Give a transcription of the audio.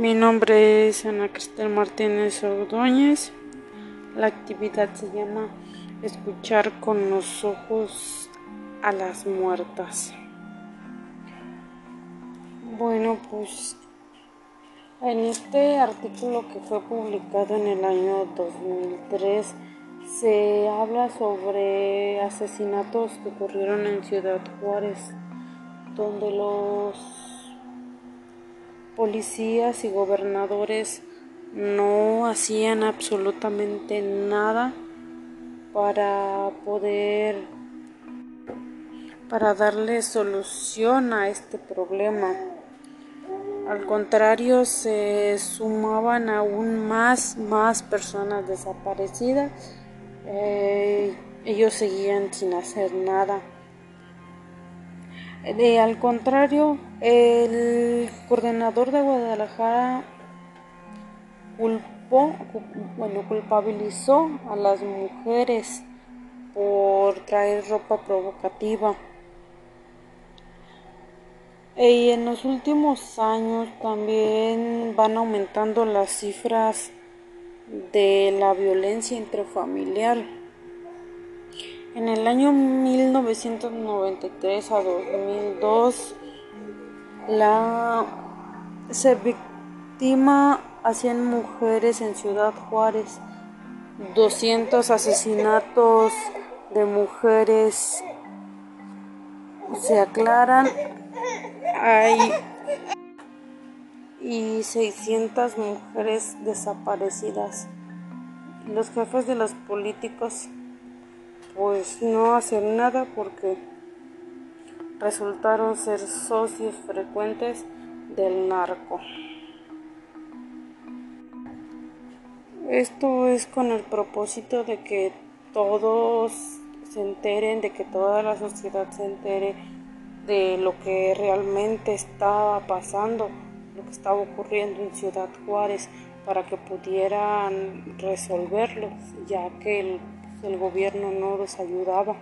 Mi nombre es Ana Cristel Martínez Ordóñez. La actividad se llama Escuchar con los ojos a las muertas. Bueno, pues en este artículo que fue publicado en el año 2003 se habla sobre asesinatos que ocurrieron en Ciudad Juárez, donde los policías y gobernadores no hacían absolutamente nada para poder para darle solución a este problema. Al contrario, se sumaban aún más, más personas desaparecidas. Eh, ellos seguían sin hacer nada. De, al contrario, el coordinador de Guadalajara culpó, bueno, culpabilizó a las mujeres por traer ropa provocativa. Y en los últimos años también van aumentando las cifras de la violencia intrafamiliar. En el año 1993 a 2002 la se victima a 100 mujeres en Ciudad Juárez, 200 asesinatos de mujeres se aclaran, hay y 600 mujeres desaparecidas. Los jefes de los políticos pues no hacen nada porque resultaron ser socios frecuentes del narco. Esto es con el propósito de que todos se enteren, de que toda la sociedad se entere de lo que realmente estaba pasando, lo que estaba ocurriendo en Ciudad Juárez, para que pudieran resolverlo, ya que el el gobierno no los ayudaba.